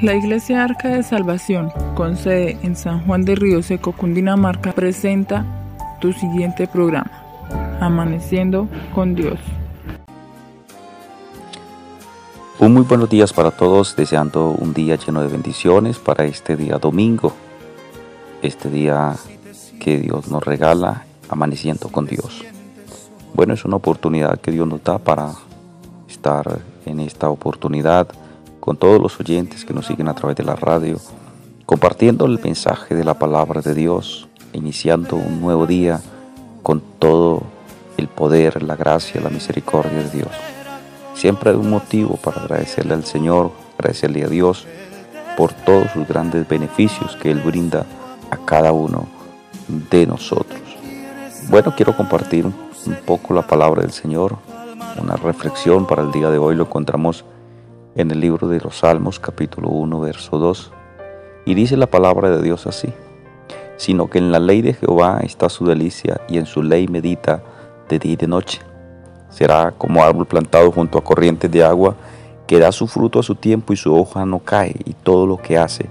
La Iglesia Arca de Salvación, con sede en San Juan de Río Seco, Cundinamarca, presenta tu siguiente programa, Amaneciendo con Dios. Un muy buenos días para todos, deseando un día lleno de bendiciones para este día domingo, este día que Dios nos regala, amaneciendo con Dios. Bueno, es una oportunidad que Dios nos da para estar en esta oportunidad con todos los oyentes que nos siguen a través de la radio, compartiendo el mensaje de la palabra de Dios, iniciando un nuevo día con todo el poder, la gracia, la misericordia de Dios. Siempre hay un motivo para agradecerle al Señor, agradecerle a Dios por todos sus grandes beneficios que Él brinda a cada uno de nosotros. Bueno, quiero compartir un poco la palabra del Señor, una reflexión para el día de hoy lo encontramos en el libro de los Salmos capítulo 1 verso 2 y dice la palabra de Dios así, sino que en la ley de Jehová está su delicia y en su ley medita de día y de noche. Será como árbol plantado junto a corrientes de agua que da su fruto a su tiempo y su hoja no cae y todo lo que hace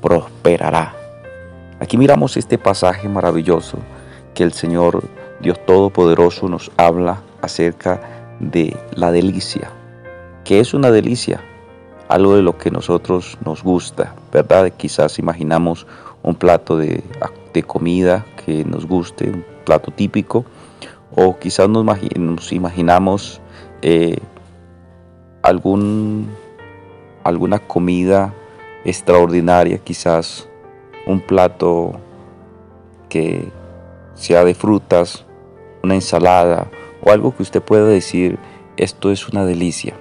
prosperará. Aquí miramos este pasaje maravilloso que el Señor Dios Todopoderoso nos habla acerca de la delicia, que es una delicia, algo de lo que nosotros nos gusta, ¿verdad? Quizás imaginamos un plato de, comida que nos guste, un plato típico, o quizás nos, imaginamos eh, algún, alguna comida extraordinaria, quizás un plato que sea de frutas, una ensalada o algo que usted pueda decir, esto es una delicia.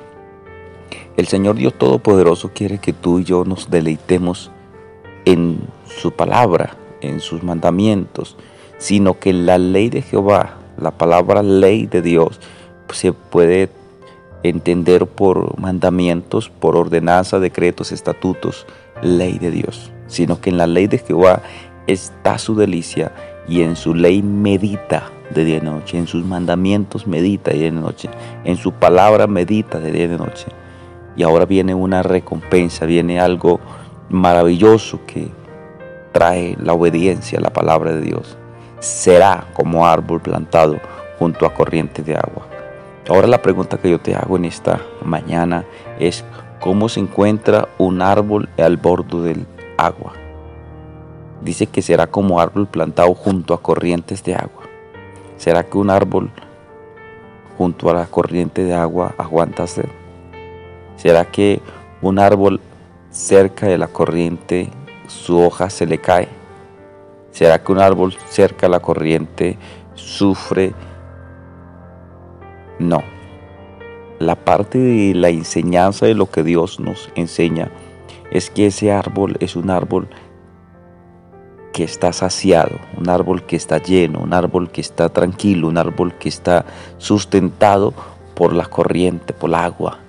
El Señor Dios Todopoderoso quiere que tú y yo nos deleitemos en su palabra, en sus mandamientos, sino que la ley de Jehová, la palabra ley de Dios, se puede entender por mandamientos, por ordenanza, decretos, estatutos, ley de Dios, sino que en la ley de Jehová está su delicia y en su ley medita de día y noche, en sus mandamientos medita de día y noche, en su palabra medita de día y de noche. Y ahora viene una recompensa, viene algo maravilloso que trae la obediencia a la palabra de Dios. Será como árbol plantado junto a corrientes de agua. Ahora la pregunta que yo te hago en esta mañana es, ¿cómo se encuentra un árbol al borde del agua? Dice que será como árbol plantado junto a corrientes de agua. ¿Será que un árbol junto a la corriente de agua aguanta sed? ¿Será que un árbol cerca de la corriente su hoja se le cae? ¿Será que un árbol cerca de la corriente sufre? No. La parte de la enseñanza de lo que Dios nos enseña es que ese árbol es un árbol que está saciado, un árbol que está lleno, un árbol que está tranquilo, un árbol que está sustentado por la corriente, por el agua,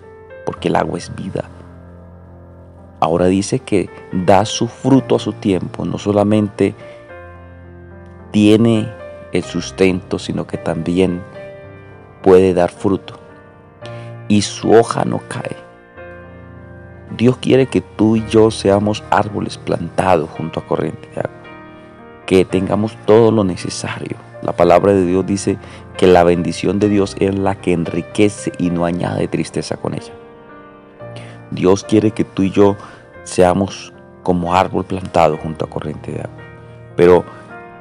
porque el agua es vida. Ahora dice que da su fruto a su tiempo, no solamente tiene el sustento, sino que también puede dar fruto. Y su hoja no cae. Dios quiere que tú y yo seamos árboles plantados junto a corriente de agua que tengamos todo lo necesario. La palabra de Dios dice que la bendición de Dios es la que enriquece y no añade tristeza con ella. Dios quiere que tú y yo seamos como árbol plantado junto a corriente de agua. Pero,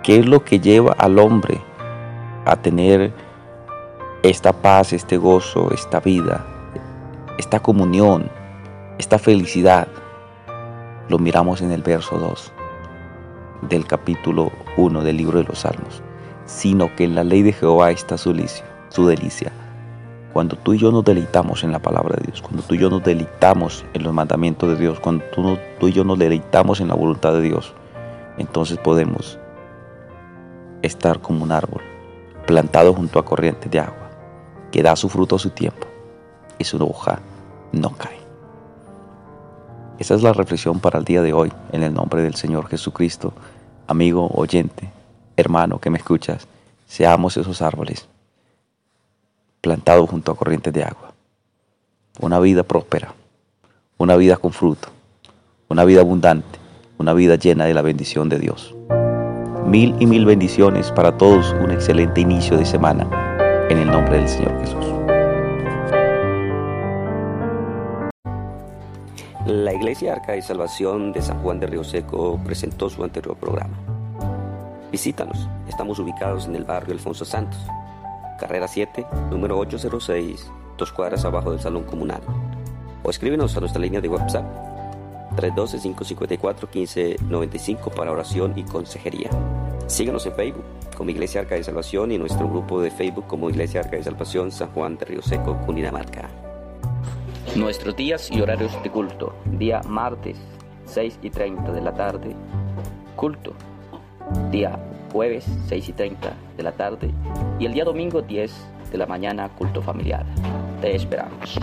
¿qué es lo que lleva al hombre a tener esta paz, este gozo, esta vida, esta comunión, esta felicidad? Lo miramos en el verso 2 del capítulo 1 del libro de los Salmos, sino que en la ley de Jehová está su su delicia. Cuando tú y yo nos deleitamos en la palabra de Dios, cuando tú y yo nos deleitamos en los mandamientos de Dios, cuando tú, y yo nos deleitamos en la voluntad de Dios, entonces podemos estar como un árbol plantado junto a corrientes de agua, que da su fruto a su tiempo y su hoja no cae. Esa es la reflexión para el día de hoy, en el nombre del Señor Jesucristo. Amigo, oyente, hermano que me escuchas, seamos esos árboles plantados junto a corrientes de agua. Una vida próspera, una vida con fruto, una vida abundante, una vida llena de la bendición de Dios. Mil y mil bendiciones para todos, un excelente inicio de semana en el nombre del Señor Jesús. La Iglesia Arca de Salvación de San Juan de Río Seco presentó su anterior programa. Visítanos, estamos ubicados en el barrio Alfonso Santos, carrera 7, número 806, dos cuadras abajo del Salón Comunal. O escríbenos a nuestra línea de WhatsApp 312-554-1595 para oración y consejería. Síganos en Facebook como Iglesia Arca de Salvación y nuestro grupo de Facebook como Iglesia Arca de Salvación San Juan de Río Seco, Cundinamarca. Nuestros días y horarios de culto. Día martes, 6 y 30 de la tarde, culto. Día jueves, 6 y 30 de la tarde. Y el día domingo, 10 de la mañana, culto familiar. Te esperamos.